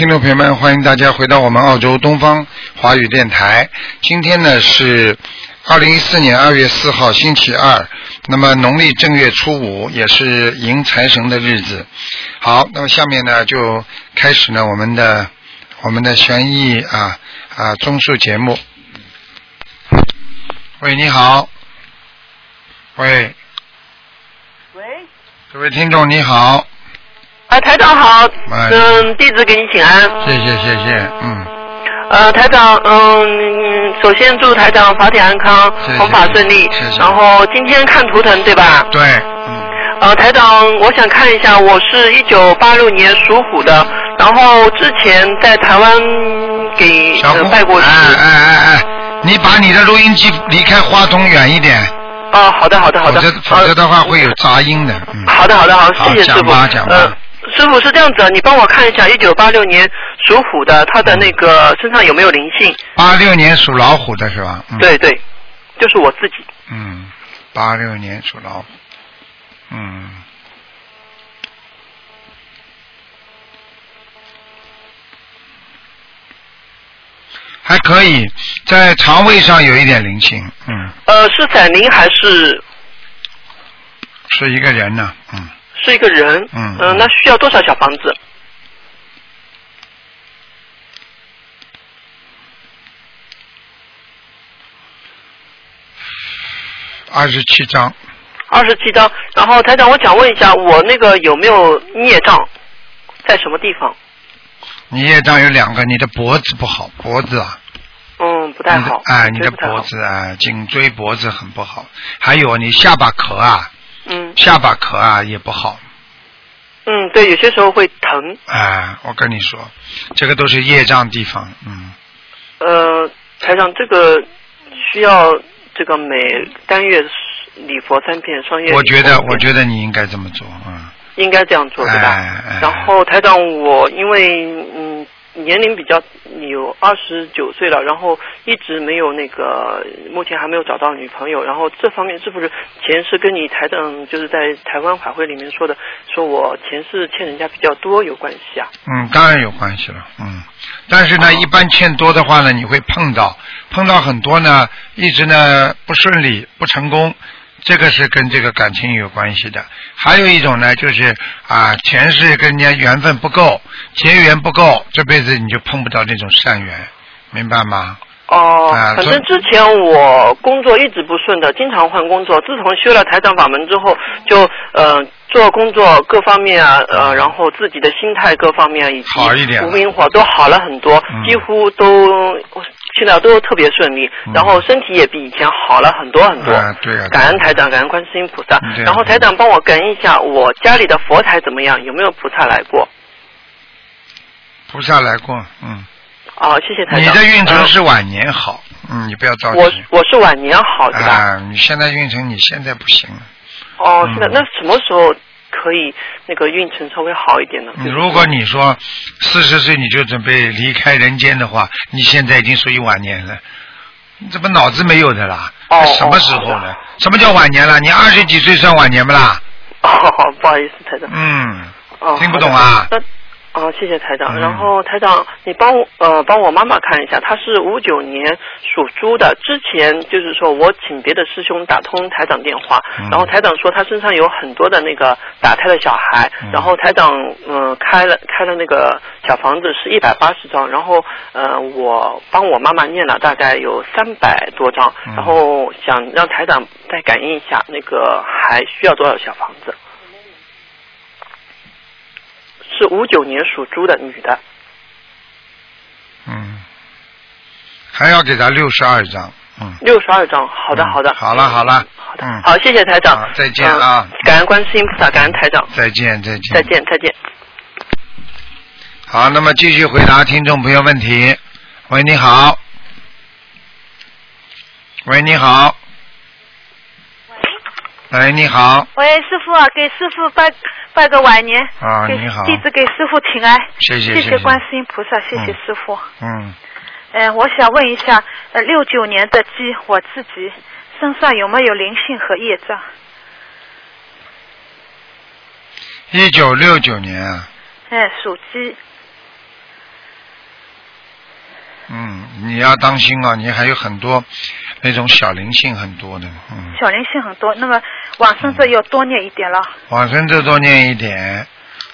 听众朋友们，欢迎大家回到我们澳洲东方华语电台。今天呢是二零一四年二月四号，星期二。那么农历正月初五也是迎财神的日子。好，那么下面呢就开始呢我们的我们的悬疑啊啊综述节目。喂，你好。喂，喂，各位听众你好，啊，台长好，哎嗯，弟子给你请安。谢谢谢谢，嗯，呃，台长，嗯，首先祝台长法体安康谢谢，弘法顺利谢谢。然后今天看图腾对吧？对，嗯，呃，台长，我想看一下，我是一九八六年属虎的，然后之前在台湾给小红，呃拜过师。哎哎哎哎，你把你的录音机离开话筒远一点，哦，好的好的好的。否则否则的话会有杂音的，嗯。好的，好的，好，好谢谢师傅讲吧讲。吧呃，师傅是这样子，你帮我看一下，一九八六年属虎的，他的那个身上有没有灵性？八六年属老虎的是吧？嗯、。对对，就是我自己。嗯，八六年属老虎。嗯。还可以，在肠胃上有一点灵性，嗯，呃，是闪灵还是是一个人呢，嗯，是一个人？嗯呃那需要多少小房子？二十七张，二十七张。然后台长，我想问一下，我那个有没有孽障，在什么地方？你业障有两个，你的脖子不好，脖子啊，嗯，不太好。哎，你的脖。子啊，颈椎脖子很不好，还有你下巴壳啊，嗯下巴壳啊也不好，嗯，对，有些时候会疼。哎，我跟你说，这个都是业障地方，嗯，呃，台长，这个需要这个每单月礼佛三片，双月。我觉得，我觉得你应该这么做，嗯，应该这样做，对吧？哎哎然后台长，我因为嗯年龄比较有二十九岁了，然后一直没有那个，目前还没有找到女朋友。然后这方面是不是前世跟你台长就是在台湾法会里面说的，说我前世欠人家比较多有关系啊？嗯，当然有关系了，嗯，但是呢，一般欠多的话呢，你会碰到，碰到很多呢，一直呢不顺利、不成功，这个是跟这个感情有关系的。还有一种呢，就是啊，前世跟人家缘分不够，结缘不够，这辈子你就碰不到那种善缘，明白吗？哦、啊反正之前我工作一直不顺的，经常换工作。自从修了台长法门之后，就呃做工作各方面啊，呃，然后自己的心态各方面以及好一点无名火都好了很多，嗯几乎都现在都特别顺利，嗯然后身体也比以前好了很多很多。啊，对啊，感恩台长，感恩观世音菩萨。然后台长帮我跟一下，我家里的佛台怎么样？有没有菩萨来过？菩萨来过，嗯，哦，谢谢台长你。的运程嗯是晚年好，嗯，你不要着急。我我是晚年好，对吧？啊，你现在运程你现在不行了。哦，嗯是的，那什么时候可以那个运程稍微好一点呢？嗯如果你说四十岁你就准备离开人间的话，你现在已经属于晚年了。你怎么脑子没有的啦？哦什么时候哦？什么叫晚年了？你二十几岁算晚年不啦？哦，不好意思，太太。嗯，哦，听不懂啊？那哦，谢谢台长。嗯然后台长，你帮我呃帮我妈妈看一下，她是五九年属猪的。之前就是说我请别的师兄打通台长电话，嗯然后台长说他身上有很多的那个打胎的小孩，嗯然后台长嗯、呃开了开了那个小房子是一百八十张，然后呃我帮我妈妈念了大概有三百多张，嗯然后想让台长再感应一下那个还需要多少小房子。是五九年属猪的女的，嗯，还要给他六十二张。嗯，六十二张。好的，嗯好的。好了好了好的，嗯好，谢谢台长。再见啊嗯感恩观世音菩萨，感恩台长。再见再见。再。见，再见。好，那么继续回答听众朋友问题。喂，你好。喂，你好。喂，你好。喂，师傅啊，给师傅拜拜个晚年。啊你好弟子给师傅请安。谢谢谢谢谢观世音菩萨，谢谢嗯师傅。嗯，呃，我想问一下，呃，六九年的鸡，我自己身上有没有灵性和业障？一九六九年啊，哎，属鸡。嗯，你要当心啊，你还有很多那种小灵性很多的，嗯，小灵性很多，那么往生咒要多念一点了。往生咒多念一点，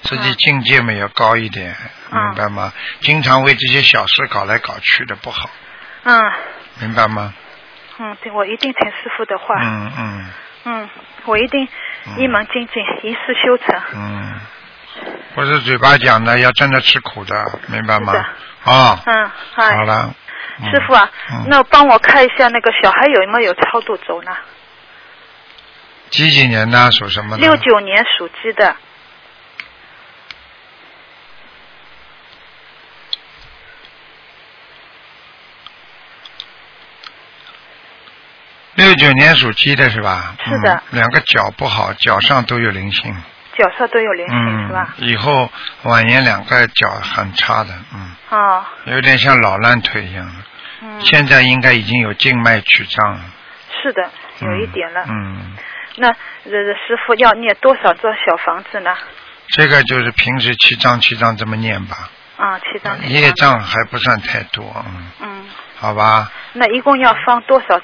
自己境界嘛要高一点，嗯明白吗？经常为这些小事搞来搞去的不好，嗯明白吗？嗯，对，我一定听师傅的话。嗯嗯嗯，我一定嗯一门精进，一世修成。嗯，不是嘴巴讲的，要真的吃苦的，明白吗？啊，嗯，嗨好，了。嗯师傅啊，嗯那帮我看一下那个小孩有没有超度走呢？几几年呢属什么的？六九年属鸡的，六九年属鸡的是吧？是的嗯两个脚不好，脚上都有灵性。脚上都有灵性、嗯是吧？以后晚年两个脚很差的，嗯，哦，有点像老烂腿一样现在应该已经有静脉曲张了。是的，有一点了。嗯，那呃师傅要念多少座小房子呢？这个就是平时七张七张这么念吧，啊，七张。七业障还不算太多，嗯，嗯，好吧。那一共要放多少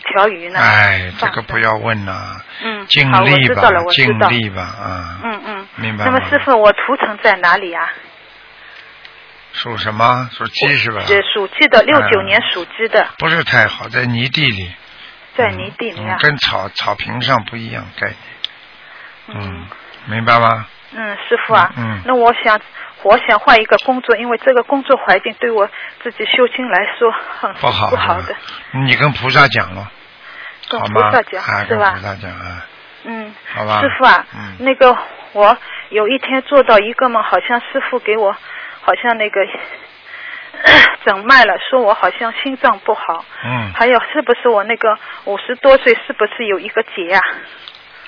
条鱼呢？哎，这个不要问了，嗯，尽力吧。尽力吧，啊，嗯嗯。明白吗？那么师傅，我图腾在哪里啊？属什么？属鸡是吧？是属鸡的，六九嗯年属鸡的，不是太好，在泥地里。在泥地里啊。嗯跟草草坪上不一样概念。嗯明白吗？嗯，师傅啊，嗯嗯那我想我想换一个工作，因为这个工作环境对我自己修心来说很不好，不好的，你跟菩萨讲了，跟？菩萨讲、啊，是吧跟菩？萨讲啊，嗯，好吧。师傅啊，嗯那个我有一天做到一个梦，好像师傅给我好像那个 诊脉了，说我好像心脏不好，嗯，还有是不是我那个五十多岁是不是有一个结啊、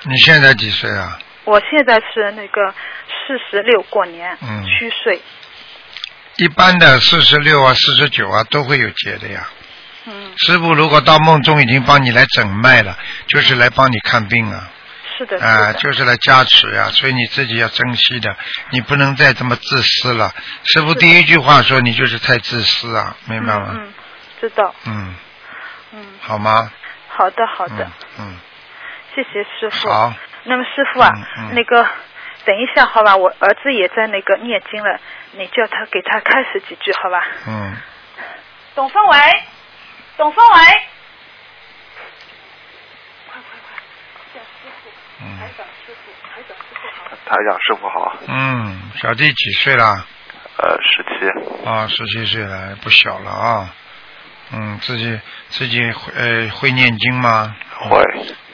你现在几岁啊？我现在是那个四十六过年，嗯。虚岁，一般的四十六啊、四十九啊都会有结的呀。嗯，师傅如果到梦中已经帮你来诊脉了，就是来帮你看病啊，是的，啊、就是来加持呀、所以你自己要珍惜的，你不能再这么自私了。师傅第一句话说你就是太自私啊，明白吗？嗯嗯，知道，嗯，嗯，好吗？好的好的，嗯嗯，谢谢师傅。好，那么师傅啊，嗯嗯那个等一下好吧，我儿子也在那个念经了，你叫他给他开始几句好吧？嗯，董凤伟，董凤伟，快快快，叫师傅，嗯台长师傅，台长师傅好。台长师傅好，嗯，小弟几岁了？呃，十七，啊，十七岁了，不小了啊。嗯，自己自己会呃会念经吗？会，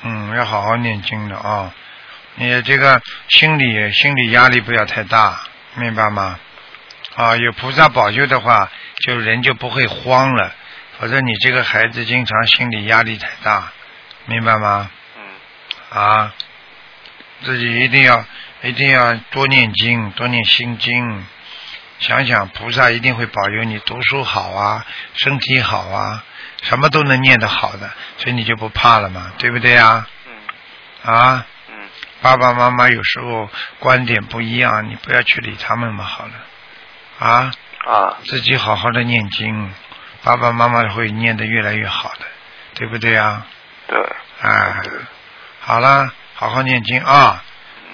嗯，要好好念经的啊。你这个心理心理压力不要太大，明白吗？啊，有菩萨保佑的话，就人就不会慌了。否则你这个孩子经常心理压力太大，明白吗？嗯，啊，自己一定要一定要多念经，多念心经。想想菩萨一定会保佑你读书好啊，身体好啊，什么都能念得好的，所以你就不怕了嘛，对不对啊？嗯，啊，嗯，爸爸妈妈有时候观点不一样，你不要去理他们嘛，好了，啊，啊，自己好好的念经，爸爸妈妈会念得越来越好的，对不对啊？对，啊，好了，好好念经啊，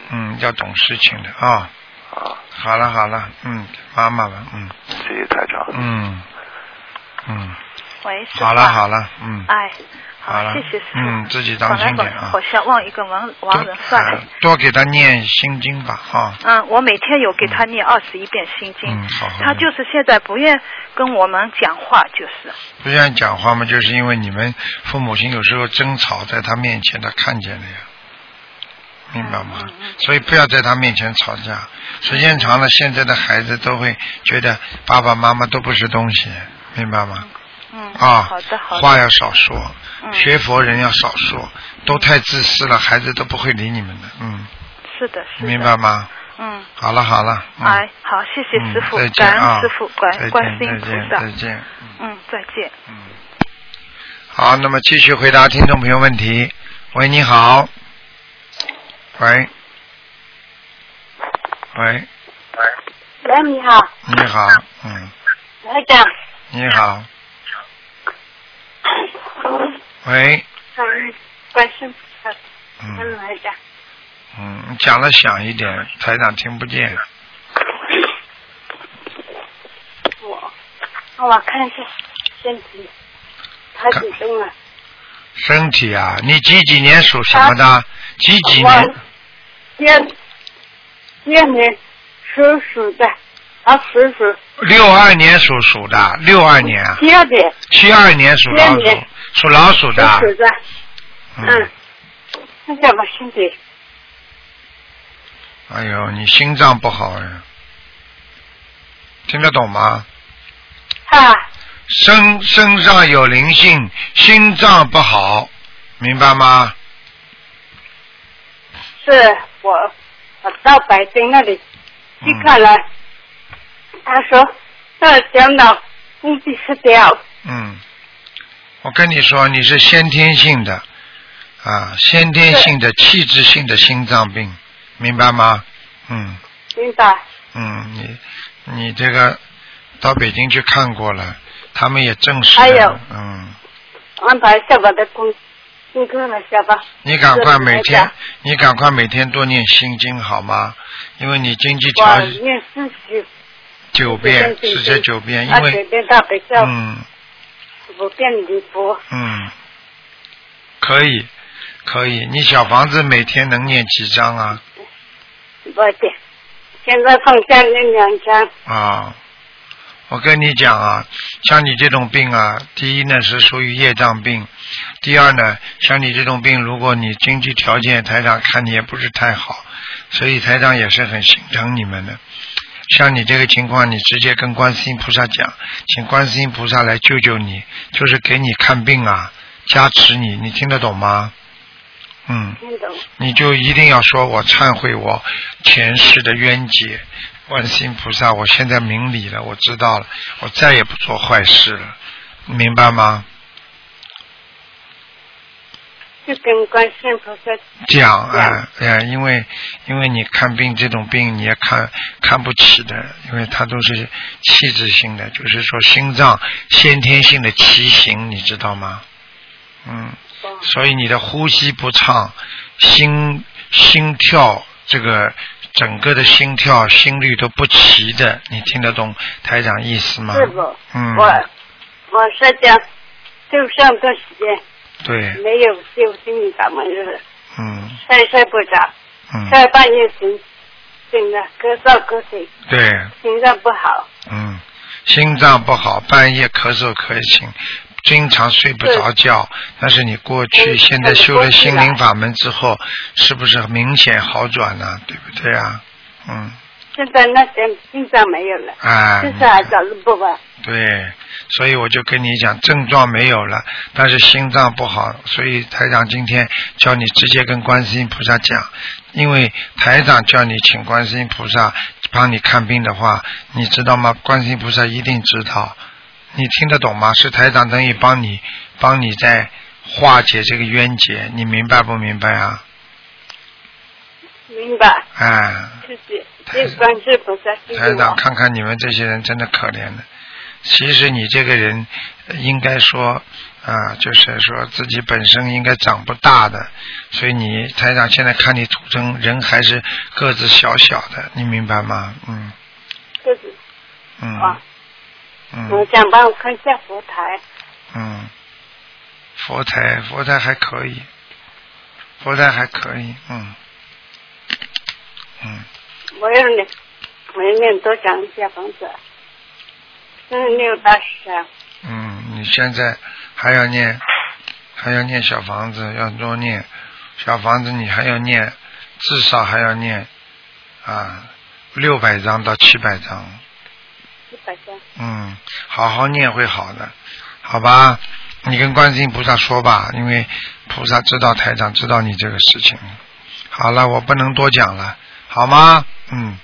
嗯，要懂事情的啊。啊，好了好了，嗯，妈妈吧，嗯。谢谢台长，嗯。嗯，喂，师傅。好了好。了，嗯，哎，好了谢谢师傅。嗯自己当心点啊好像忘一个亡亡人算了。多多给他念心经吧，哈，嗯，我每天有给他念二十一遍心经，嗯好好他就是现在不愿跟我们讲话，就是。不愿意讲话嘛，就是因为你们父母亲有时候争吵在他面前，他看见了呀，明白吗？所以不要在他面前吵架，时间长了，现在的孩子都会觉得爸爸妈妈都不是东西，明白吗？嗯。啊好的，好的。话要少说，嗯学佛人要少说，都太自私了，孩子都不会理你们的，嗯，是的，是的。明白？吗？嗯。好了好了，嗯、哎，好，谢谢师傅，嗯、再见感啊恩师傅，再见观观世音菩再见萨。再见，嗯嗯，再见。嗯，好，那么继续回答听众朋友问题。喂，你好。喂。喂，喂，你好，你好，嗯，台长，你好。喂。关心，嗯讲。嗯，你讲的响一点，台长听不见。我，我看一下身体，他几重了？身体啊，你几几年属什么的？几几年？我第二第二年属鼠的，他属鼠。六二年属鼠的，六二年啊。第二年七二年属老鼠第二年，属老鼠属的。鼠的，嗯。嗯，那怎么身体？哎呦，你心脏不好呀，听得懂吗？啊，身身上有灵性，心脏不好，明白吗？是我我到北京那里去嗯看了，他说那小脑估计是掉，嗯，我跟你说，你是先天性的啊，先天性的器质性的心脏病，明白吗？嗯明白？嗯，你你这个到北京去看过了，他们也证实了还有，嗯，安排下班的工功课了，下吧。你赶快每天你赶快每天多念心经好吗？因为你经济条我念四十九遍，四十九遍，因为嗯五遍礼佛，嗯，可以可以，你小房子每天能念几张啊？我点。现在放下念两张，啊，我跟你讲啊，像你这种病啊，第一呢是属于业障病，第二呢，像你这种病，如果你经济条件台长看你也不是太好，所以台长也是很心疼你们的。像你这个情况，你直接跟观世音菩萨讲，请观世音菩萨来救救你，就是给你看病啊，加持你，你听得懂吗？嗯。你就一定要说我忏悔我前世的冤结，观世音菩萨，我现在明理了，我知道了，我再也不做坏事了，明白吗？就跟观世音菩萨讲啊，哎呀，因为因为你看病这种病你也看看不起的，因为它都是器质性的，就是说心脏先天性的畸形，你知道吗？嗯，所以你的呼吸不畅，心心跳这个整个的心跳心率都不齐的，你听得懂台长意思吗？是不？嗯，我我是讲，就上段时间对，没有就心理感冒日，嗯。睡睡不着，嗯，在半夜醒醒了，咳嗽咳醒，对，心脏不好，嗯，心脏不好，半夜咳嗽咳醒，经常睡不着觉。但是你过去嗯现在修了心灵法门之后，是不是明显好转呢？对不对啊？嗯，现在那些心脏没有了，啊，就是还找路不吧，对，所以我就跟你讲，症状没有了，但是心脏不好，所以台长今天叫你直接跟观世音菩萨讲，因为台长叫你请观世音菩萨帮你看病的话，你知道吗？观世音菩萨一定知道，你听得懂吗？是台长等于帮你帮你在化解这个冤结，你明白不明白啊？明白？哎，谢谢，谢谢观世音菩萨，谢谢台长。看看你们这些人真的可怜的。其实你这个人呃应该说啊，就是说自己本身应该长不大的，所以你台长现在看你图腾人还是个子小小的，你明白吗？嗯。个子。嗯。啊，我嗯想帮我看一下佛台，嗯，佛台佛台还可以，佛台还可以，嗯。嗯，我要念，我要念多讲一些房子，嗯，六八十啊，嗯，你现在还要念，还要念小房子，要多念小房子，你还要念，至少还要念啊六百张到七百张，一百张。嗯，好好念会好的，好吧？你跟观世音菩萨说吧，因为菩萨知道台长知道你这个事情。好了，我不能多讲了，好吗？嗯。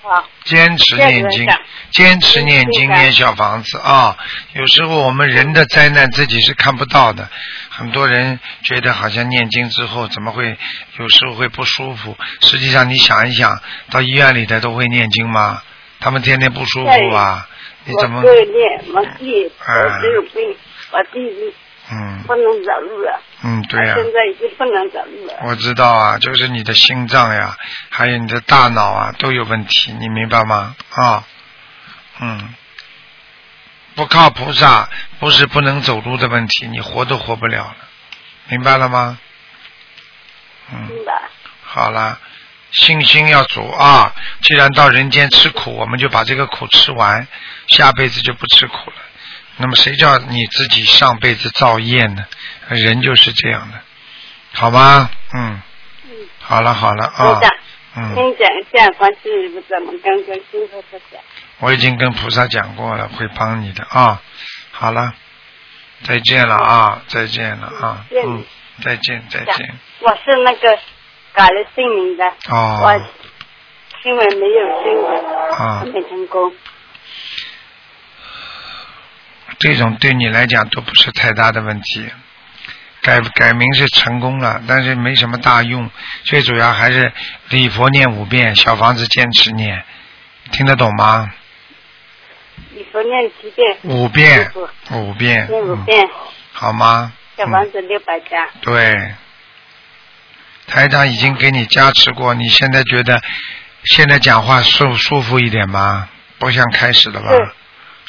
好，坚持念经，坚持念经念小房子啊！有时候我们人的灾难自己是看不到的，很多人觉得好像念经之后怎么会有时候会不舒服？实际上你想一想，到医院里的都会念经吗？他们天天不舒服啊！你怎么会念，我弟啊我只有病，我弟弟嗯不能走路了，嗯对呀、他现在已经不能走路了。我知道啊，就是你的心脏呀，还有你的大脑啊都有问题，你明白吗？啊，嗯，不靠菩萨不是不能走路的问题，你活都活不了了，明白了吗？嗯，明白？好了，信心要足啊！既然到人间吃苦，我们就把这个苦吃完，下辈子就不吃苦了。那么谁叫你自己上辈子造业呢？人就是这样的，好吗？嗯，嗯，好了好了啊嗯，先讲一下观世音菩萨，我们刚刚听说他讲。我已经跟菩萨讲过了，会帮你的啊。好了，再见了啊，再见了啊，嗯，再见再见。我是那个改了姓名的，哦我新闻没有新闻，啊没成功。这种对你来讲都不是太大的问题。改改名是成功了，但是没什么大用。最主要还是礼佛念五遍，小房子坚持念，听得懂吗？你说念几遍？五遍，五遍，五遍，好吗？嗯小房子六百张。对，台长已经给你加持过，你现在觉得现在讲话舒舒服一点吗？不像开始了吧？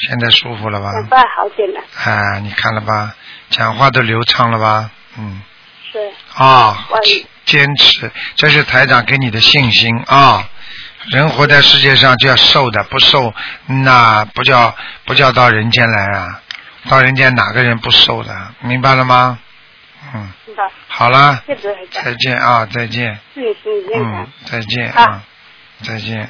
是现在舒服了吧？讲话好点了，啊，你看了吧？讲话都流畅了吧？嗯，是啊我，坚持，这是台长给你的信心啊。人活在世界上就要瘦的，不瘦那不叫不叫到人间来啊！到人间哪个人不瘦的？明白了吗？嗯。好了，谢谢台长，再见啊，再见，嗯。，再见啊，再见。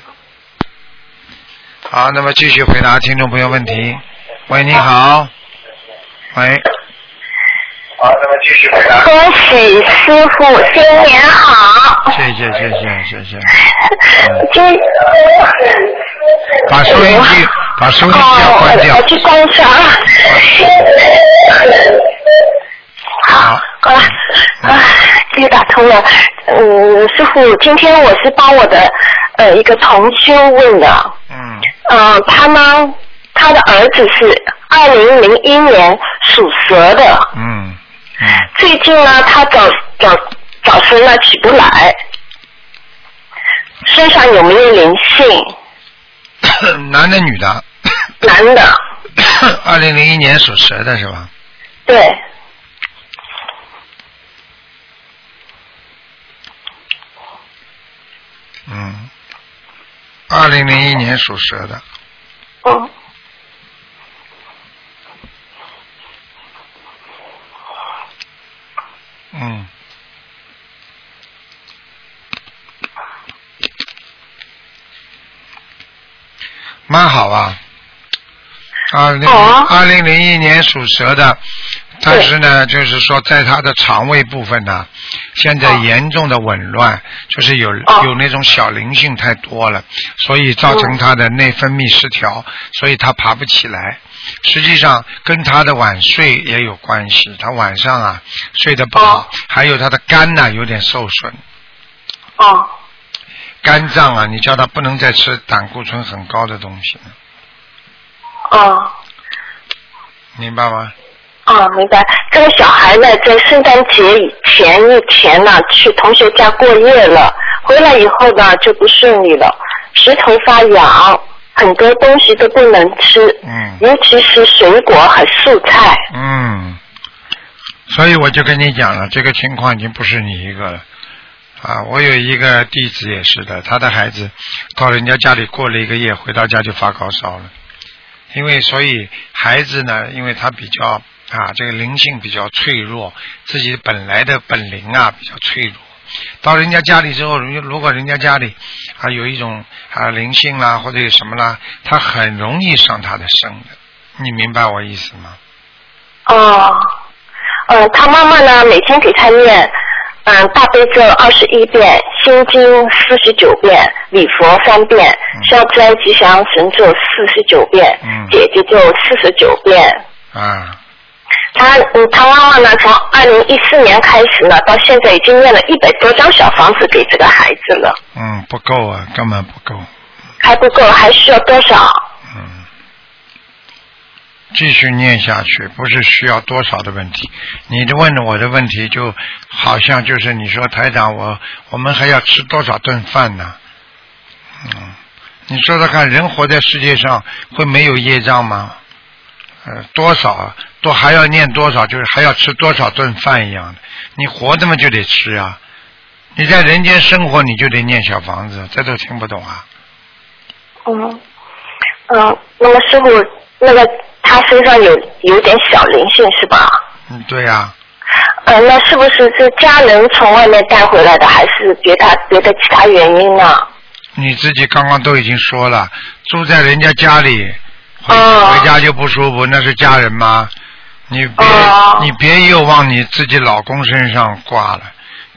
好，那么继续回答听众朋友问题。喂，你好。喂。好，那么继续回答。恭喜师傅新年好！谢谢谢谢谢谢。今把收音机把收音机要关掉哦我。去关一下啊。好，好了，啊，终于打通了。嗯，师傅，今天我是帮我的呃一个同修问的，嗯，嗯、他呢，他的儿子是二零零一年属蛇的，嗯嗯，最近呢，他早早早晨呢起不来，身上有没有灵性？男的女的？男的，二零零一年属蛇的是吧？对，嗯，二零零一年属蛇的，嗯，嗯。蛮好啊，二零哦二零零一年属蛇的，但是呢，就是说在他的肠胃部分呢，现在哦。严重的紊乱，就是有哦。有那种小灵性太多了，所以造成他的内分泌失调，所以他爬不起来。实际上跟他的晚睡也有关系，他晚上啊睡得不好哦，还有他的肝呐、有点受损，哦，肝脏啊，你叫他不能再吃胆固醇很高的东西了，哦，明白吗？哦，明白。这个小孩呢，在圣诞节以前一天呢，去同学家过夜了，回来以后呢，就不顺利了，舌头发痒，很多东西都不能吃，嗯尤其是水果和素菜。嗯，所以我就跟你讲了，这个情况已经不是你一个了。啊，我有一个弟子也是的，他的孩子到人家家里过了一个夜，回到家就发高烧了。因为所以孩子呢，因为他比较啊，这个灵性比较脆弱，自己本来的本灵啊比较脆弱。到人家家里之后，如如果人家家里啊有一种啊灵性啦，或者有什么啦，他很容易上他的身的。你明白我意思吗？哦，呃，他妈妈呢，每天给他念，嗯、大悲咒二十一遍，心经四十九遍，礼佛三遍，嗯消灾吉祥神咒四十九遍，嗯姐姐咒四十九遍。啊，他嗯，他妈妈呢，从二零一四年开始呢，到现在已经念了一百多张小房子给这个孩子了，嗯，不够啊，根本不够。还不够，还需要多少？嗯，继续念下去，不是需要多少的问题。你的问我的问题，就好像就是你说台长，我我们还要吃多少顿饭呢？嗯，你说说看，人活在世界上会没有业障吗？呃，多少都还要念多少，就是还要吃多少顿饭一样的。你活着嘛就得吃啊，你在人间生活你就得念小房子，这都听不懂啊？嗯嗯，那么师傅，那个他身上有有点小灵性是吧？嗯，对呀、呃，那是不是是家人从外面带回来的，还是别他别的其他原因呢？你自己刚刚都已经说了，住在人家家里，回、哦回家就不舒服，那是家人吗？你别、哦你别又往你自己老公身上挂了，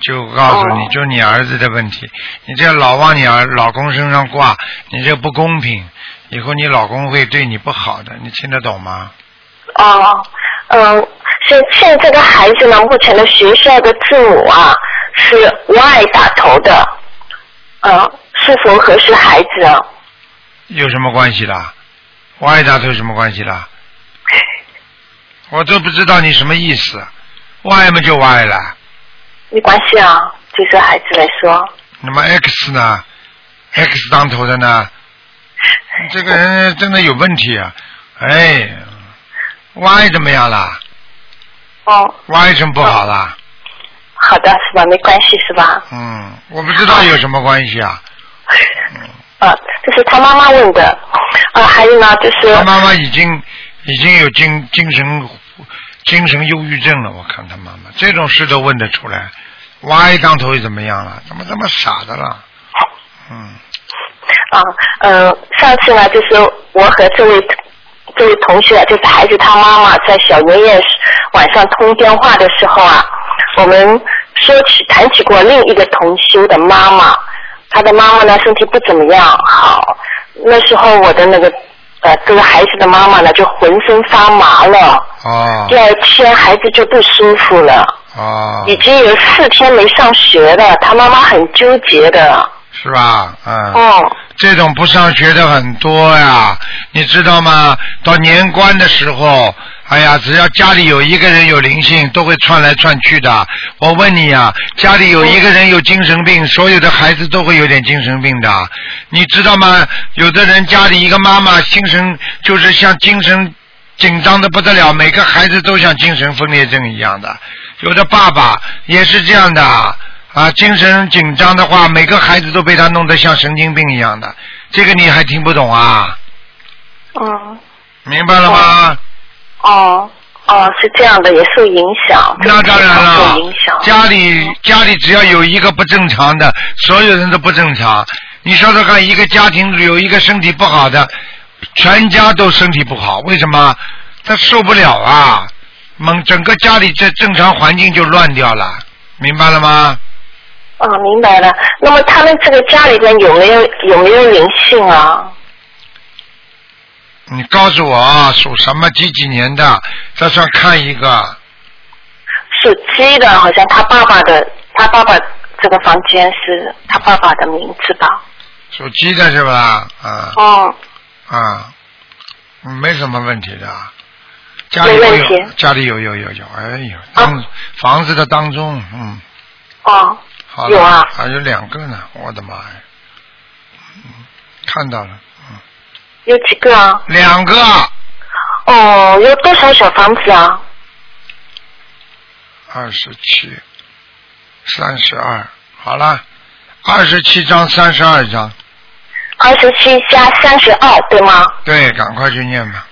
就告诉你，哦就你儿子的问题，你这老往你儿老公身上挂，你这不公平，以后你老公会对你不好的，你听得懂吗？哦，嗯，现现在的孩子呢，目前的学校的字母啊是 Y 打头的，嗯，是否合适孩子啊？有什么关系啦？歪打头有什么关系啦？我都不知道你什么意思，歪嘛就歪了。没关系啊，就是孩子来说，那么 X 呢？X 当头的呢？这个人 真的有问题啊！哎，Y 怎么样啦哦，？Y 什么不好啦？好的是吧？没关系是吧？嗯，我不知道有什么关系啊。啊，这是他妈妈问的，啊，还有呢，就是他妈妈已经已经有精精神精神忧郁症了，我看他妈妈这种事都问得出来。Y 当头又怎么样了？怎么这么傻的了？嗯，啊，呃，上次呢，就是我和这位这位同学，就是孩子他妈妈，在小年夜晚上通电话的时候啊，我们说起谈起过另一个同修的妈妈，她的妈妈呢身体不怎么样，好，那时候我的那个呃这个孩子的妈妈呢就浑身发麻了，哦第二天孩子就不舒服了，哦，已经有四天没上学了，他妈妈很纠结的，是吧？嗯。哦。这种不上学的很多呀，你知道吗？到年关的时候，哎呀，只要家里有一个人有灵性，都会窜来窜去的。我问你呀，家里有一个人有精神病，所有的孩子都会有点精神病的，你知道吗？有的人家里一个妈妈精神就是像精神紧张的不得了，每个孩子都像精神分裂症一样的。有的爸爸也是这样的啊，精神紧张的话，每个孩子都被他弄得像神经病一样的。这个你还听不懂啊？嗯。明白了吗？哦哦，是这样的，也受影响。那当然了受影响。，家里家里只要有一个不正常的，所有人都不正常。你说说看，一个家庭有一个身体不好的，全家都身体不好，为什么？他受不了啊！猛整个家里这正常环境就乱掉了，明白了吗？啊，明白了。那么他们这个家里边有没有有没有灵性啊？你告诉我啊，属什么几几年的？这算看一个。属鸡的，好像他爸爸的，他爸爸这个房间是他爸爸的名字吧？属鸡的是吧？啊。哦，啊，嗯没什么问题的。家里有题。家里有有有有，哎呦，当、房子的当中，嗯，哦，好有啊。还有两个呢，我的妈呀，嗯，看到了，有几个啊？两个，哦，有多少小房子啊？二十七，三十二，好了，二十七张，三十二张，二十七加三十二，对吗？对，赶快去念吧。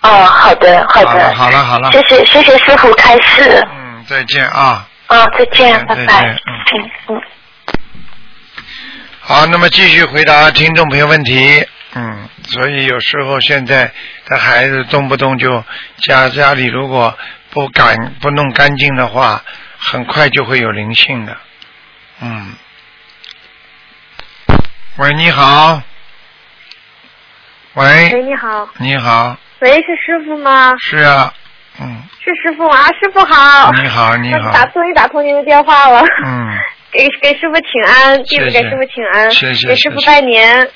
哦，好的，好好了，的。好了，好了，谢谢谢谢师傅开示。嗯，再见啊。啊，再见，拜拜。嗯嗯。好，那么继续回答听众朋友问题。嗯，所以有时候现在的孩子动不动就家家里如果不干不弄干净的话，很快就会有灵性的。嗯。喂，你好。喂，喂，你好，你好，喂，是师傅吗？是啊，嗯，是师傅啊，师傅好。你好，你好，打终于打通您的电话了。嗯，给给师傅请安，弟子给师傅请安，谢谢给师傅拜年，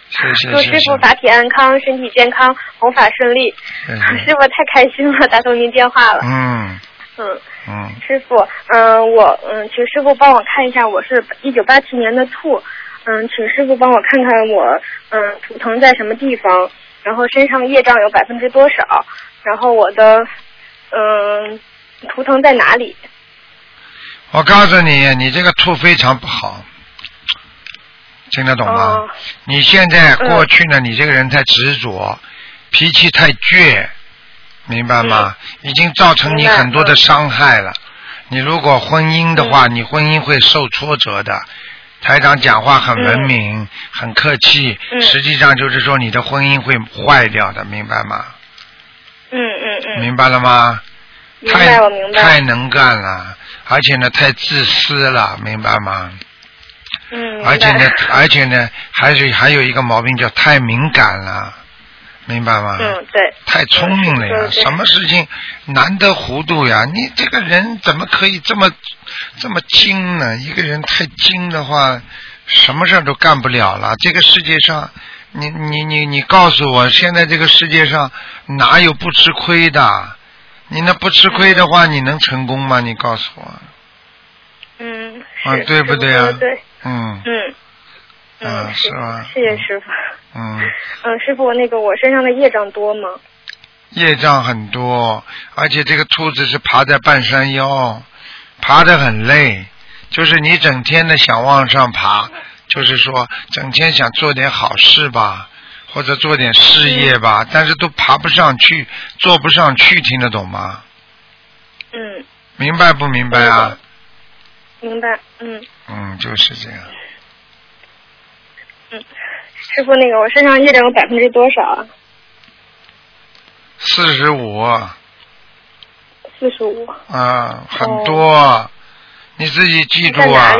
祝师傅法体安康，身体健康，弘法顺利。师傅太开心了，打通您电话了。嗯嗯，嗯，师傅，嗯、我嗯，请师傅帮我看一下，我是一九八七年的兔，嗯，请师傅帮我看看我嗯图腾在什么地方，然后身上业障有百分之多少，然后我的嗯图腾在哪里？我告诉你，你这个吐非常不好，听得懂吗？哦你现在嗯过去呢，你这个人太执着，脾气太倔，明白吗？已经造成你很多的伤害了。你如果婚姻的嗯话，你婚姻会受挫折的。台长讲话很文明，很客气，嗯实际上就是说你的婚姻会坏掉的，明白吗？嗯嗯嗯，明白了吗？明太白我明白。太能干了，而且呢太自私了，明白吗？嗯，明而且呢，而且呢，还是还有一个毛病叫太敏感了，明白吗？嗯对，太聪明了呀，什么事情难得糊涂呀？你这个人怎么可以这么这么精呢？一个人太精的话，什么事儿都干不了了。这个世界上，你你你你告诉我，现在这个世界上哪有不吃亏的？你那不吃亏的话，你能成功吗？你告诉我，嗯，啊对不对啊对，嗯嗯。嗯，是吧？谢谢师傅。嗯。嗯，师傅，那个我身上的业障多吗？业障很多，而且这个兔子是爬在半山腰，爬得很累，就是你整天的想往上爬，就是说整天想做点好事吧，或者做点事业吧，但是都爬不上去，做不上去，听得懂吗？嗯，明白不明白啊？明白。嗯嗯，就是这样。嗯，师傅，那个我身上业障有百分之多少啊？四十五四十五。啊，很多，你自己记住在啊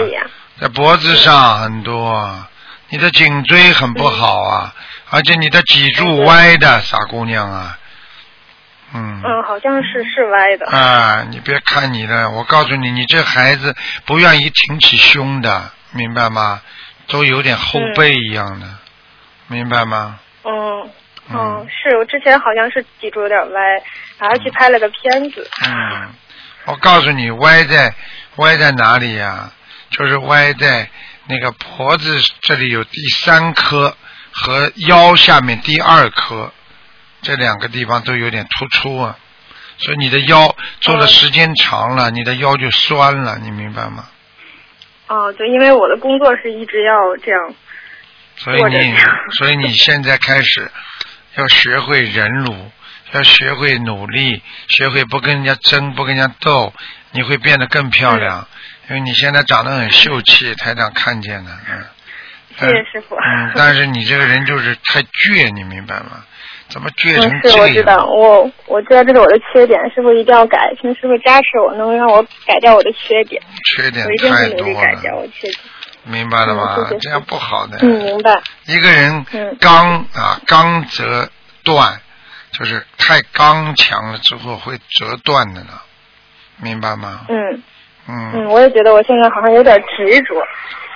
在脖子上很多，你的颈椎很不好啊，而且你的脊柱歪的，傻姑娘啊，嗯，嗯，好像是是歪的。啊，你别看你的，我告诉你，你这孩子不愿意挺起胸的，明白吗？都有点后背一样的，明白吗？嗯嗯嗯，是我之前好像是脊柱有点歪，还去拍了个片子。嗯，我告诉你，歪在歪在哪里呀、就是歪在那个脖子这里有第三颗和腰下面第二颗，这两个地方都有点突出啊，所以你的腰坐的时间长了，你的腰就酸了，你明白吗？哦，对，因为我的工作是一直要这样。所以你 所以你现在开始要学会忍辱，要学会努力，学会不跟人家争，不跟人家斗，你会变得更漂亮。因为你现在长得很秀气，台长看见了，嗯。谢谢师傅。嗯，但是你这个人就是太倔，你明白吗？怎么倔成嗯，这样？是我知道，我我知道这是我的缺点，师傅一定要改，请师傅加持我，能让我改掉我的缺点，缺点我一定太会努力多了，改掉我缺点。明白了吗？嗯谢谢这样不好的。嗯，明白。一个人嗯刚啊刚则断，就是太刚强了之后会折断的呢，明白吗？嗯嗯，嗯，我也觉得我现在好像有点执着，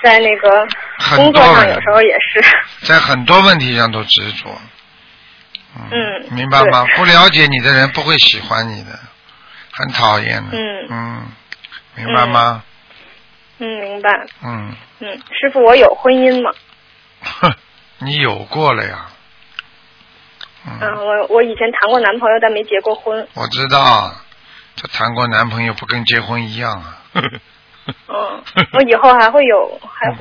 在那个很工作上有时候也是。在很多问题上都执着。嗯明白吗？不了解你的人不会喜欢你的，很讨厌的。嗯嗯，明白吗？嗯，明白。嗯，嗯，师傅，我有婚姻吗？哼，你有过了呀。嗯，嗯，我我以前谈过男朋友，但没结过婚。我知道，这谈过男朋友不跟结婚一样啊。嗯，我以后还会有，还嗯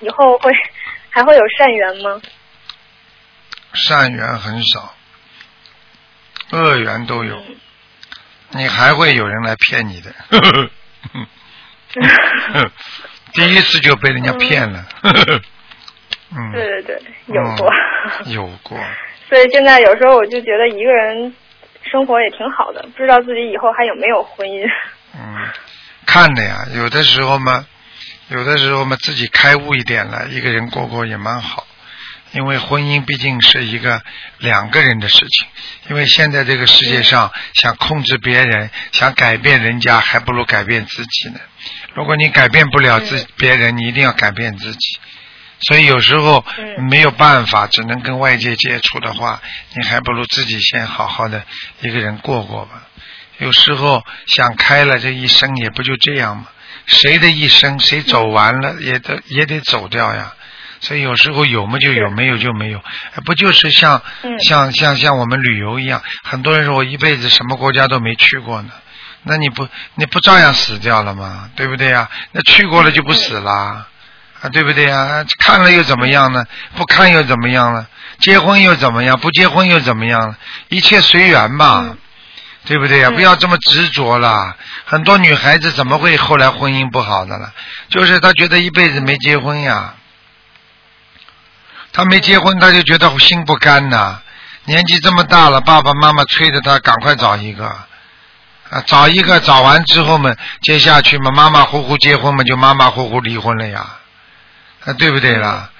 以后会 还会有善缘吗？善缘很少，恶缘都有，嗯你还会有人来骗你的。第一次就被人家骗了。嗯，对对对，有过。嗯 有过。所以现在有时候我就觉得一个人生活也挺好的，不知道自己以后还有没有婚姻。嗯，看的呀，有的时候嘛，有的时候嘛，自己开悟一点了，一个人过过也蛮好。因为婚姻毕竟是一个两个人的事情。因为现在这个世界上，想控制别人，想改变人家，还不如改变自己呢。如果你改变不了自别人，你一定要改变自己。所以有时候没有办法，只能跟外界接触的话，你还不如自己先好好的一个人过过吧。有时候想开了，这一生也不就这样吗？谁的一生，谁走完了，也得也得走掉呀。所以有时候有么就有，没有就没有，不就是像像像像我们旅游一样？很多人说我一辈子什么国家都没去过呢，那你不你不照样死掉了吗？对不对呀？那去过了就不死啦。啊，对不对呀？看了又怎么样呢？不看又怎么样呢？结婚又怎么样？不结婚又怎么样？一切随缘嘛，对不对呀？不要这么执着了。很多女孩子怎么会后来婚姻不好的了？就是她觉得一辈子没结婚呀，她没结婚，她就觉得心不甘呐。年纪这么大了，爸爸妈妈催着她赶快找一个，啊，找一个，找完之后嘛，接下去嘛，马马虎虎结婚嘛，就马马虎虎离婚了呀。啊，对不对啦？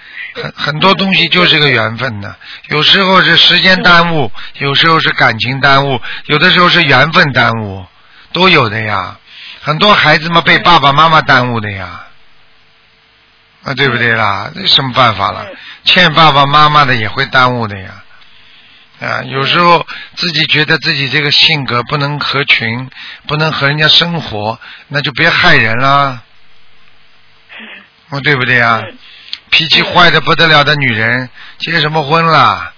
很很多东西就是个缘分呢。有时候是时间耽误，有时候是感情耽误，有的时候是缘分耽误，都有的呀。很多孩子嘛被爸爸妈妈耽误的呀，啊，对不对啦？那什么办法了？欠爸爸妈妈的也会耽误的呀。啊，有时候自己觉得自己这个性格不能合群，不能和人家生活，那就别害人啦。哦，对不对呀？脾气坏的不得了的女人，结什么婚啦？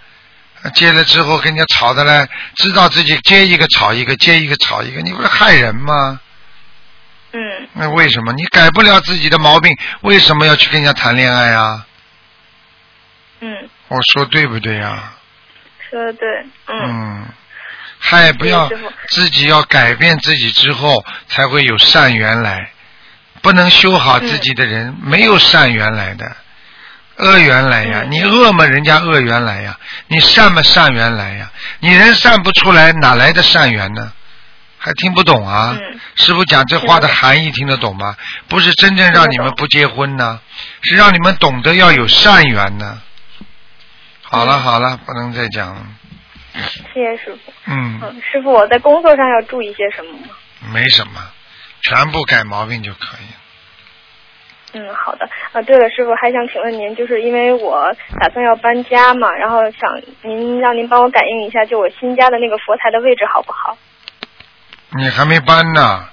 结了之后跟人家吵的嘞，知道自己结一个吵一个，结一个吵一个，你不是害人吗？嗯。那为什么你改不了自己的毛病？为什么要去跟人家谈恋爱啊？嗯。我说对不对呀？说的对。嗯。还不要自己要改变自己之后，才会有善缘来。不能修好自己的人，没有善缘来的，恶缘来呀！你恶嘛，人家恶缘来呀；你善嘛，善缘来呀。你人善不出来，哪来的善缘呢？还听不懂啊？师傅讲这话的含义听得懂吗？不是真正让你们不结婚呢，是让你们懂得要有善缘呢。好了好了，不能再讲了。谢谢师傅。嗯。师傅，我在工作上要注意些什么吗？没什么。全部改毛病就可以。嗯，好的。啊，对了，师傅还想请问您，就是因为我打算要搬家嘛，然后想您让您帮我感应一下，就我新家的那个佛台的位置好不好？你还没搬呢。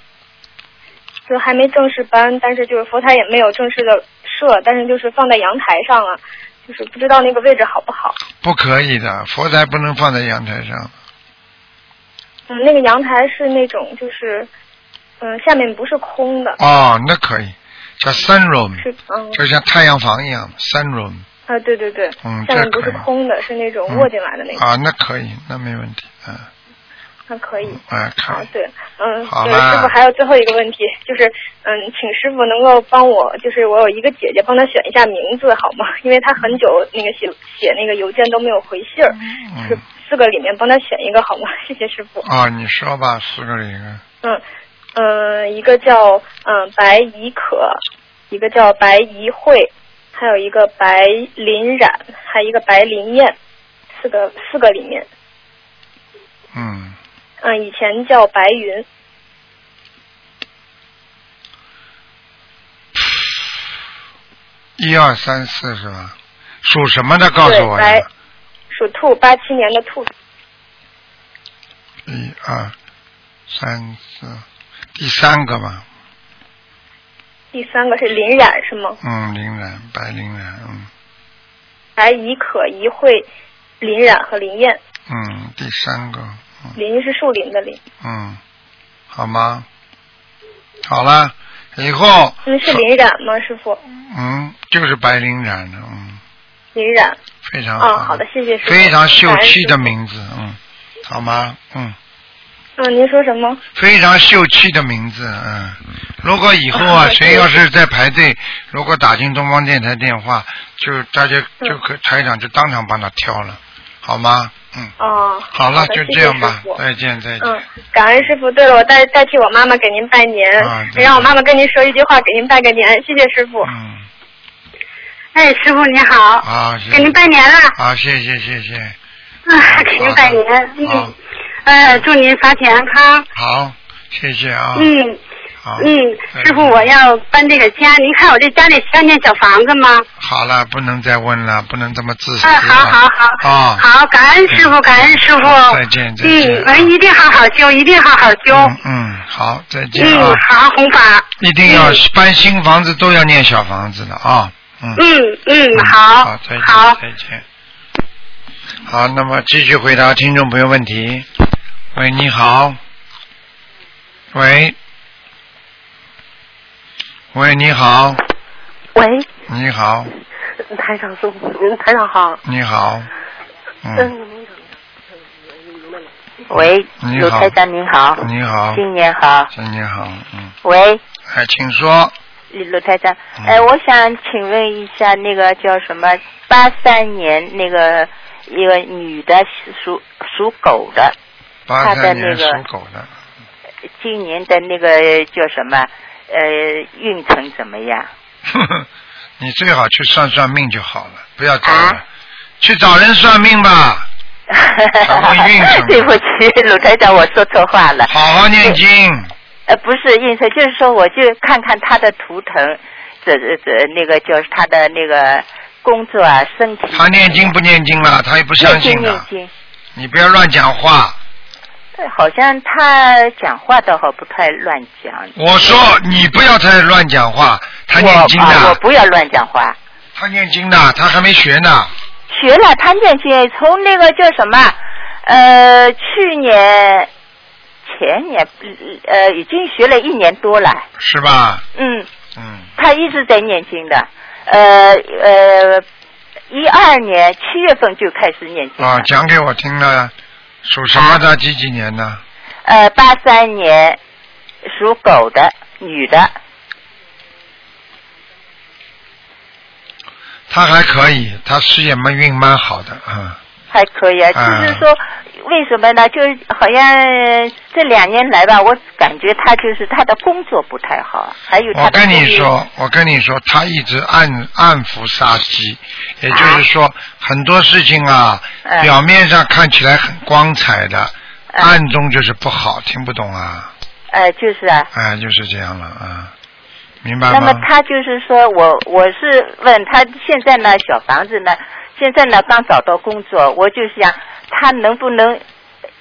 就还没正式搬，但是就是佛台也没有正式的设，但是就是放在阳台上了，就是不知道那个位置好不好。不可以的，佛台不能放在阳台上。嗯，那个阳台是那种就是。嗯，下面不是空的。哦，那可以，叫 sunroom，是嗯，就像太阳房一样，sunroom。啊，对对对，嗯，下面不是空的，是那种握进来的那种。啊，那可以，那没问题，嗯。那可以。哎，好，对，嗯，好对，师傅还有最后一个问题，就是嗯，请师傅能够帮我，就是我有一个姐姐，帮她选一下名字好吗？因为她很久那个写写那个邮件都没有回信儿，是四个里面帮她选一个好吗？谢谢师傅。啊，你说吧，四个里面。嗯。嗯，一个叫嗯白怡可，一个叫白怡慧，还有一个白林冉，还有一个白林燕，四个四个里面。嗯。嗯，以前叫白云。一二三四是吧？属什么的？告诉我。白，属兔，八七年的兔。一二三四。第三个吧。第三个是林冉是吗？嗯，林冉，白林冉，嗯。白怡可、怡慧、林冉和林燕。嗯，第三个。林是树林的林。嗯，好吗？好了，以后。那是林冉吗，师傅？嗯，就是白林冉的，嗯。林冉。非常好。好的，谢谢师傅。非常秀气的名字，嗯，好吗？嗯。嗯，您说什么？非常秀气的名字，嗯。如果以后啊，谁要是在排队，如果打进东方电台电话，就大家就可台长就当场帮他挑了，好吗？嗯。哦。好了，就这样吧。再见，再见。嗯，感恩师傅。对了，我代代替我妈妈给您拜年，让我妈妈跟您说一句话，给您拜个年，谢谢师傅。嗯。哎，师傅你好，啊，谢谢给您拜年了，啊，谢谢谢谢，啊，给您拜年，好嗯，呃，祝您法体安康，好，谢谢啊，嗯好，嗯，师傅我要搬这个家，您看我这家里需要建小房子吗？好了，不能再问了，不能这么自私啊，了。好好好，啊，好，感恩师傅，感恩师傅，再见再见。嗯，我一定好好修，一定好好修，嗯嗯，好，再见啊。嗯，，好好弘法，一定要搬新房子都要念小房子的啊，嗯。嗯嗯，好，好再见，，好，再见。好，那么继续回答听众朋友问题。喂，你好。喂。喂，你好，喂，你好，台长师傅，嗯，台长好。你好。嗯，嗯。喂，你好鲁台长您好，你好，新年好。新年好，嗯，喂，哎，请说。鲁台长，哎呃，我想请问一下，那个叫什么？八三年那个一个女的属属狗的，八他的那个今年的那个叫什么？呃，运程怎么样？你最好去算算命就好了，不要找啊，去找人算命吧。问运程对不起，鲁台长，我说错话了。好好念经。呃，不是运程，就是说，我就看看他的图腾，这这这那个就是他的那个工作啊，身体。他念经不念经了，他也不相信了。念经。你不要乱讲话。呃好像他讲话倒好不太乱讲。我说你不要太乱讲话，他念经我啊我，不要乱讲话。他念经的，他还没学呢。学了，他念经，从那个叫什么，呃，去年、前年，呃，已经学了一年多了。是吧？嗯，嗯，他一直在念经的，呃呃，一二年七月份就开始念经了。啊，讲给我听了，属什么的？几几年的？呃，八三年属狗的女的，她还可以，她事业蛮运蛮好的，嗯，还可以啊。啊就是说，为什么呢？就是好像这两年来吧，我感觉他就是他的工作不太好，还有他我跟你说，我跟你说，他一直暗暗伏杀机，也就是说，很多事情啊，嗯表面上看起来很光彩的，嗯暗中就是不好，听不懂啊？呃，就是啊。哎，就是这样了啊，明白吗？那么他就是说我我是问他现在呢小房子呢，现在呢刚找到工作，我就想他能不能，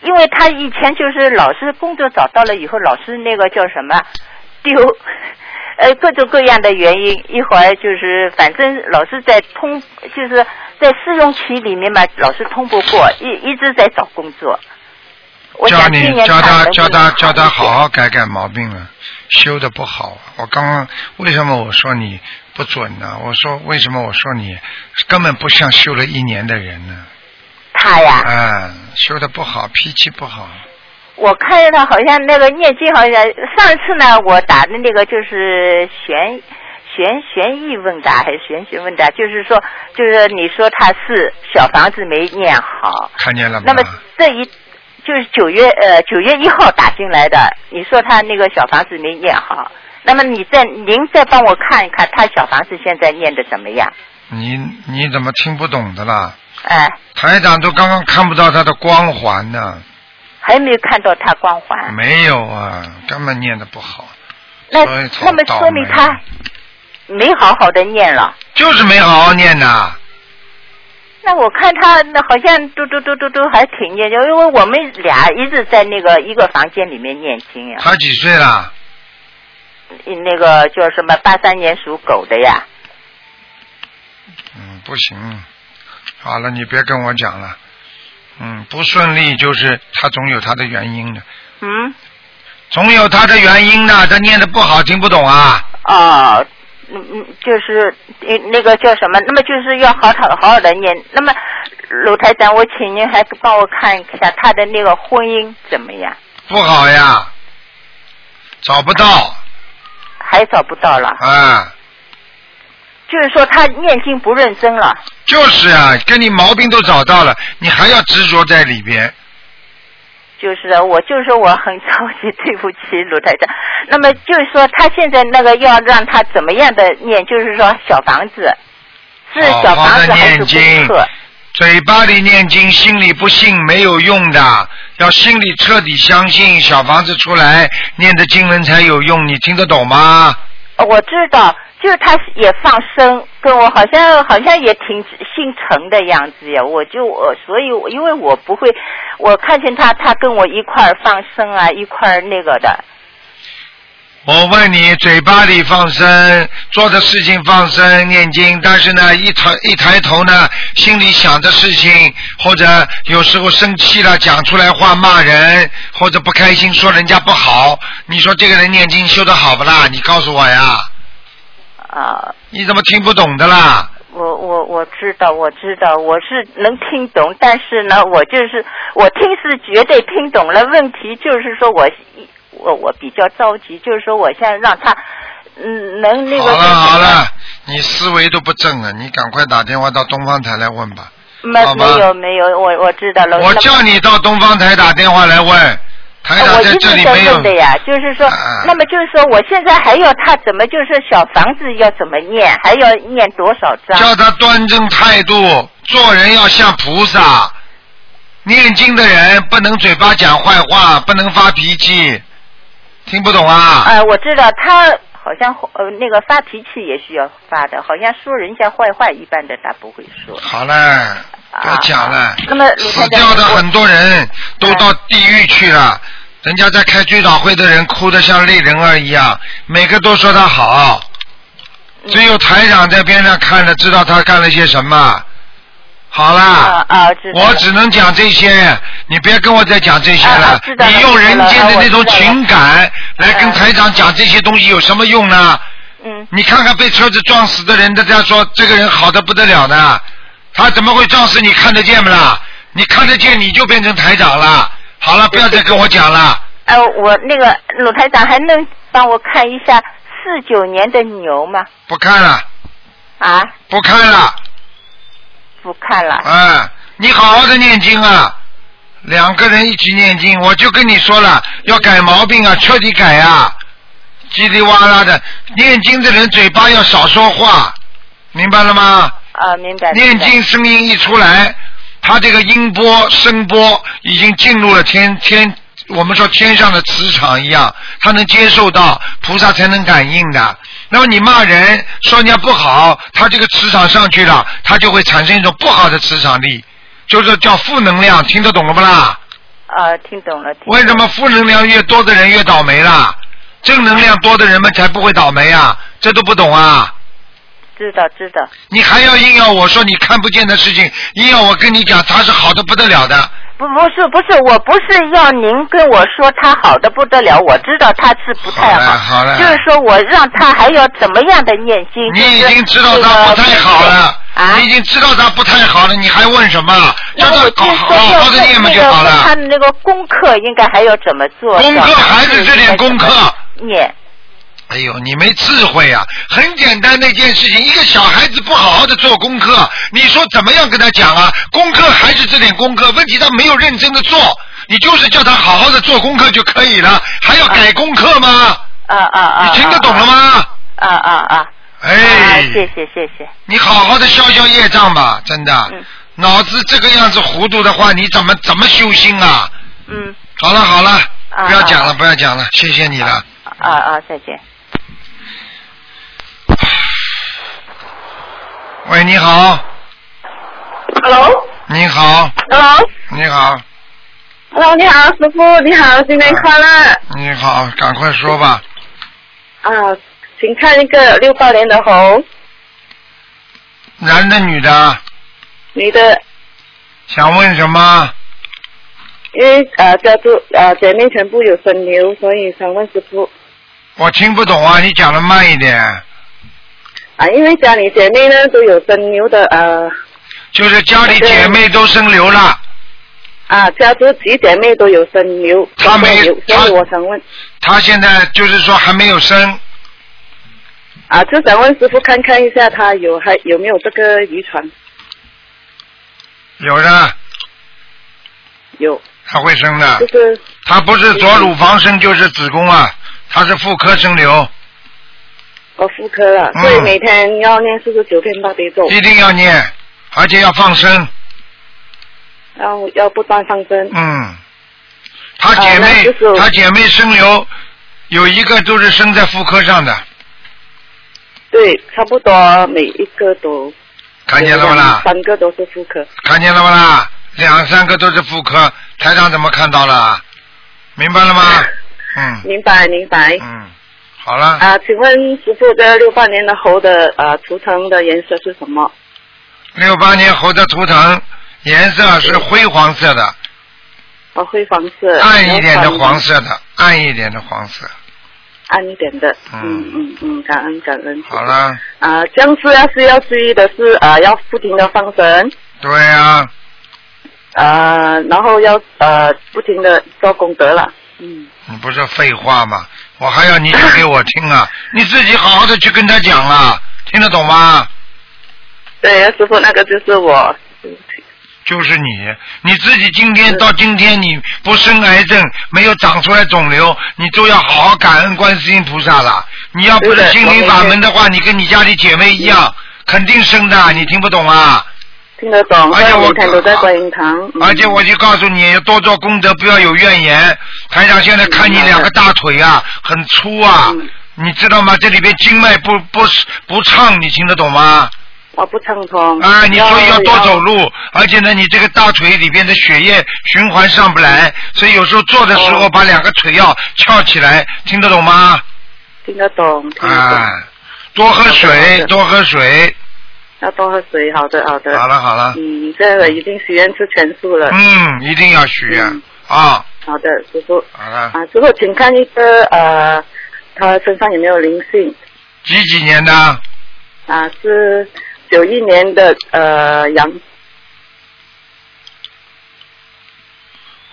因为他以前就是老是工作找到了以后，老是那个叫什么丢，呃各种各样的原因，一会儿就是反正老是在通，就是在试用期里面嘛，老是通不过，一一直在找工作。我叫想今年你教他看能不能叫他教他好好改改毛病了，修的不好。我刚刚为什么我说你不准呢？我说为什么我说你根本不像修了一年的人呢？他呀。嗯，修的不好，脾气不好。我看见他好像那个念经，好像上次呢，我打的那个就是玄玄玄疑问答还是玄学问答，就是说，就是你说他是小房子没念好，看见了吗？那么这一就是九月呃九月一号打进来的，你说他那个小房子没念好，那么你再您再帮我看一看他小房子现在念的怎么样？你你怎么听不懂的啦？哎，台长都刚刚看不到他的光环呢，还没有看到他光环，没有啊，根本念的不好，那那么说明他没好好的念了。就是没好好念呐。那我看他那好像嘟嘟嘟嘟嘟还挺念的，因为我们俩一直在那个一个房间里面念经呀。他几岁了？那个叫什么？八三年属狗的呀。嗯，不行。好了，你别跟我讲了。嗯，不顺利就是他总有他的原因的，嗯。总有他的原因的。他念的不好，听不懂啊？哦，嗯嗯，就是呃那个叫什么？那么就是要好好好好的念。那么鲁台长，我请您还帮我看一下他的那个婚姻怎么样？不好呀，找不到还找不到了。啊。就是说他念经不认真了。就是啊，跟你毛病都找到了，你还要执着在里边。就是啊我就是说我很着急，对不起卢台长。那么就是说他现在那个要让他怎么样的念，就是说小房子，是小房子还是功课？嘴巴里念经，心里不信没有用的，要心里彻底相信，小房子出来念的经文才有用，你听得懂吗？我知道，就他也放生，跟我好像好像也挺姓陈的样子呀。我就我所以，因为我不会，我看见他，他跟我一块儿放生啊，一块儿那个的。我问你，嘴巴里放生，做的事情放生念经，但是呢，一抬一抬头呢，心里想的事情，或者有时候生气了，讲出来话骂人，或者不开心说人家不好，你说这个人念经修的好不啦？你告诉我呀。啊。你怎么听不懂的啦？我我我知道，我知道，我是能听懂，但是呢，我就是我听是绝对听懂了，问题就是说我。我我比较着急，就是说我现在让他，嗯，能那个。好了好了，你思维都不正啊！你赶快打电话到东方台来问吧。没没有没有，我我知道了。我叫你到东方台打电话来问，台长在这里没有。我一直在问的呀，就是说，那么就是说，我现在还要他怎么，就是小房子要怎么念，还要念多少章？叫他端正态度，做人要像菩萨。念经的人不能嘴巴讲坏话，不能发脾气。听不懂啊？呃，我知道他好像呃那个发脾气也需要发的，好像说人家坏话一般的他不会说。好了，别讲了。那么死掉的很多人都到地狱去了，人家在开追悼会的人哭得像泪人儿一样，每个都说他好，只有台长在边上看着，知道他干了些什么。好啦，我只能讲这些，你别跟我再讲这些了。你用人间的那种情感来跟台长讲这些东西有什么用呢？嗯。你看看被车子撞死的人，大家说这个人好的不得了呢，他怎么会撞死？你看得见不啦？你看得见你就变成台长了。好了，不要再跟我讲了。呃，我那个鲁台长还能帮我看一下四九年的牛吗？不看了。啊？不看了。不看了。啊，你好好的念经啊，两个人一起念经，我就跟你说了，要改毛病啊，彻底改啊，叽里哇啦的，念经的人嘴巴要少说话，明白了吗？啊，明白。念经声音一出来，他这个音波声波已经进入了天天。我们说天上的磁场一样，他能接受到，菩萨才能感应的。那么你骂人说人家不好，他这个磁场上去了，他就会产生一种不好的磁场力，就是叫负能量，听得懂了不啦？啊，听懂了。为什么负能量越多的人越倒霉啦？正能量多的人们才不会倒霉啊？这都不懂啊？知道知道。你还要硬要我说你看不见的事情，硬要我跟你讲他是好的不得了的。不不是不是，我不是要您跟我说他好的不得了，我知道他是不太好，好了，就是说我让他还要怎么样的念经？你已经知道他不太好了，啊，你已经知道他不太好了，你还问什么？叫他好好好的念嘛就好了。他的那个功课应该还要怎么做？功课还是这点功课。念。哎呦，你没智慧呀！很简单的一件事情，一个小孩子不好好的做功课，你说怎么样跟他讲啊？功课还是这点功课，问题他没有认真的做，你就是叫他好好的做功课就可以了，还要改功课吗？啊啊啊！你听得懂了吗？啊啊啊！哎，谢谢谢谢。你好好的消消业障吧，真的。嗯。脑子这个样子糊涂的话，你怎么怎么修心啊？嗯。好了好了，不要讲了不要讲了，谢谢你了。啊啊，再见。喂，你好。Hello。你好。Hello。你好。Hello，你好，师傅，你好，新年快乐。你好，赶快说吧。啊，请看一个六八年的猴。男的，女的？女的。想问什么？因为呃，家族呃姐妹全部有生牛，所以想问师傅。我听不懂啊，你讲的慢一点。啊，因为家里姐妹呢都有生牛的呃。就是家里姐妹都生瘤了。啊，家族几姐妹都有生瘤。她没所以我想问。他现在就是说还没有生。啊，就想问师傅看看一下，他有还有没有这个遗传？有的。有。他会生的。就是。他不是左乳房生就是子宫啊，他是妇科生瘤。哦，妇科了，嗯所以每天要念四十九遍大悲咒，一定要念，而且要放生。要要不断放生。嗯，她姐妹她姐妹生瘤有一个都是生在妇科上的，对，差不多每一个都看见了不啦？三个都是妇科。看见了不啦？两三个都是妇科，台长怎么看到了？明白了吗？嗯明白明白。嗯，好了，啊，请问师傅，这六八年的猴的呃图腾的颜色是什么？六八年猴的图腾颜色是灰黄色的，哦，灰黄色。暗一点的黄色的，暗一点的黄色。暗一点的。嗯嗯嗯嗯，感恩感恩。好了，啊，这样是要是要注意的是啊，要不停的放生，对啊、啊，然后要呃不停的做功德了。嗯，你不是废话吗？我还要你讲给我听啊！你自己好好的去跟他讲啊，听得懂吗？对，师傅那个就是我。就是你，你自己今天到今天你不生癌症，没有长出来肿瘤，你都要好好感恩观世音菩萨了。你要不是心灵法门的话，你跟你家里姐妹一样，肯定生的，你听不懂啊？听得懂，而且我每天都在观音堂。嗯而且我就告诉你，要多做功德，不要有怨言。台长现在看你两个大腿啊，很粗啊，嗯你知道吗？这里边经脉不不不畅，你听得懂吗？我不畅通。啊，你所以要多走路，而且呢，你这个大腿里边的血液循环上不来，所以有时候坐的时候哦把两个腿要翘起来，听得懂吗？听得懂。啊，多喝好水，的多喝水。要多喝水，好的好的。好了好了，嗯，这个已经许愿吃全素了。嗯，一定要许愿嗯啊。好的，师傅。好了，啊，师傅，请看一个呃，他身上有没有灵性？几几年的？啊，是九一年的呃羊。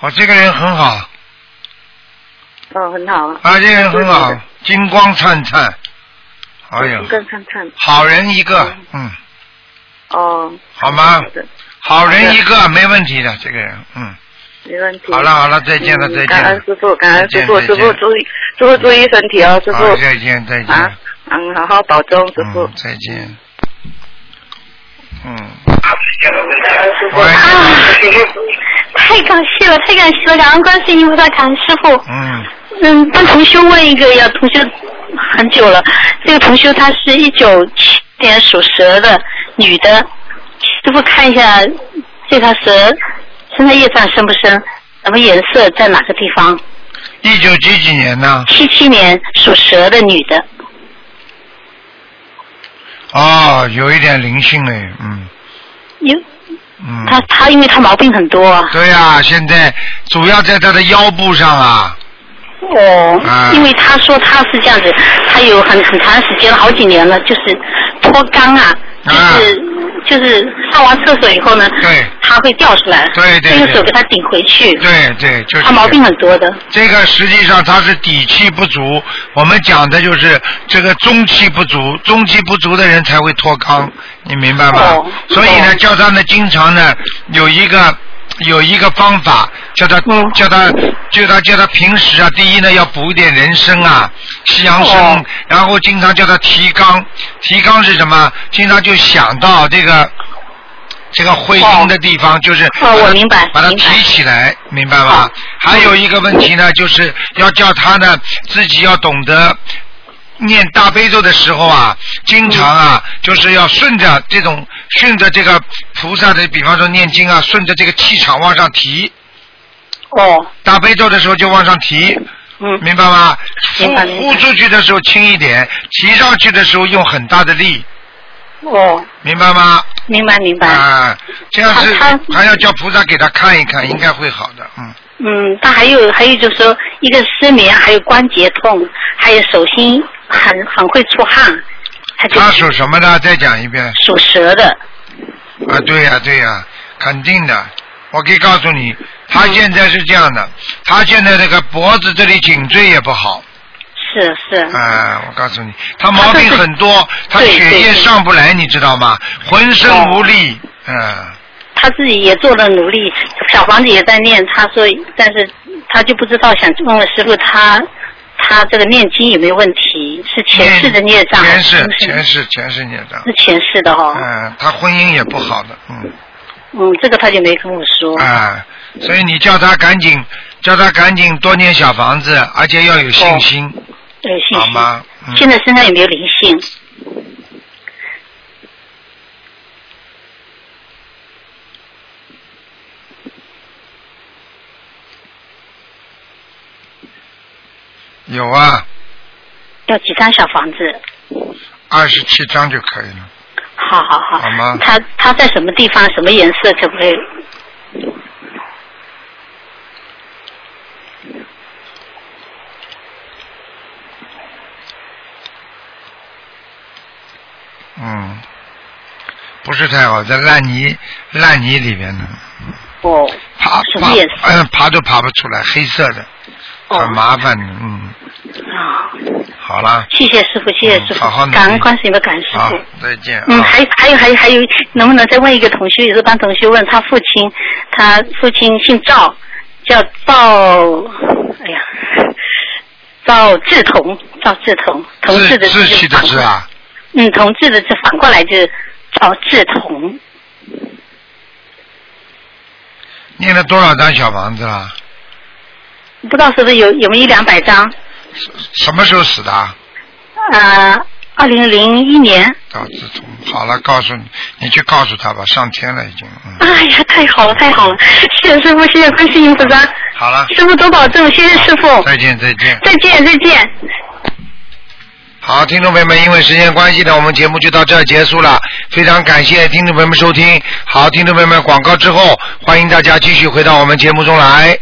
我这个人很好，哦，很好啊。啊，这个人很好金光灿灿。哎呀，更看看。好人一个，嗯，哦。好吗好的，好人一个，没问题的，这个人，嗯。没问题。好了好了，再见了嗯再见。感恩师傅，感恩师傅，师傅注意，师傅注意身体哦，师傅。好，再见再见。啊，嗯，好好保重，师傅。嗯，再见。嗯，喂，太感谢了，太感谢了，感恩观世音菩萨，感恩师傅。嗯，嗯，帮同修问一个呀，同修很久了，这个同修他是一九七年属蛇的女的，师傅看一下这条蛇身上业障深不深，什么颜色，在哪个地方？一九几几年呢？七七年属蛇的女的，哦，有一点灵性哎，嗯有嗯。他他因为他毛病很多啊。对呀、现在主要在他的腰部上啊。哦，啊因为他说他是这样子，他有很很长时间了，好几年了，就是脱肛啊，就是、就是上完厕所以后呢，对，它会掉出来，对对对。用手给它顶回去，对对，就是。他毛病很多的，这个实际上他是底气不足，我们讲的就是这个中气不足，中气不足的人才会脱肛，你明白吗？哦。所以呢，叫他呢经常呢有一个有一个方法，叫他、嗯叫他叫他叫他平时啊，第一呢要补一点人参啊，西洋参，哦然后经常叫他提纲，提纲是什么？经常就想到这个。这个会阴的地方就是哦我明白把它提起来，明白吗？还有一个问题呢，就是要叫他呢自己要懂得念大悲咒的时候啊，经常啊，就是要顺着这种顺着这个菩萨的，比方说念经啊，顺着这个气场往上提。哦。大悲咒的时候就往上提。嗯。明白吗？呼呼出去的时候轻一点，提上去的时候用很大的力，哦，明白吗？明白明白，啊，这样是他还要叫菩萨给他看一看，应该会好的。嗯。嗯，他还有还有就是说一个失眠，还有关节痛，还有手心很很会出汗，他就他属什么的？再讲一遍。属蛇的，啊，对呀、对呀、肯定的。我可以告诉你，他嗯现在是这样的，他现在这个脖子这里颈椎也不好。是是。啊，我告诉你，他毛病很多，他对血液上不来，你知道吗？浑身无力，嗯。他自己也做了努力，小房子也在念。他说，但是他就不知道，想问问师傅，他他他这个念经有没有问题？是前世的孽障前世前世前世孽障。是前世的哈、嗯，他婚姻也不好的，嗯嗯，这个他就没跟我说。啊，所以你叫他赶紧，叫他赶紧多念小房子，而且要有信心，有，信心。好吗？嗯现在身上有没有灵性？有啊，要几张小房子？二十七张就可以了，好好好。好吗？他他在什么地方？什么颜色？可不可以？嗯，不是太好，在烂泥烂泥里面呢，哦，爬爬什么颜色嗯爬都爬不出来，黑色的，很麻烦的，好了，谢谢师傅，谢谢师傅，好好感恩观世音的感恩师傅。，再见嗯，啊。还还有还有还有，能不能再问一个同学？也是帮同学问他父亲，他父亲姓赵，叫赵，哎呀，赵志同，赵志同，同志的志气的志啊，嗯，同志的志反过来就是赵志同，念了多少张小房子了？不知道是不是有有没有一两百张？什么时候死的啊？呃，二零零一年。赵志忠，好了，告诉你，你去告诉他吧，上天了已经，嗯，哎呀，太好了，太好了！谢谢师傅，谢谢观世音菩萨，好了，师傅多保重，谢谢师傅，再见再见。再见再见。好，听众朋友们，因为时间关系呢，我们节目就到这儿结束了。非常感谢听众朋友们收听。好，听众朋友们，广告之后，欢迎大家继续回到我们节目中来。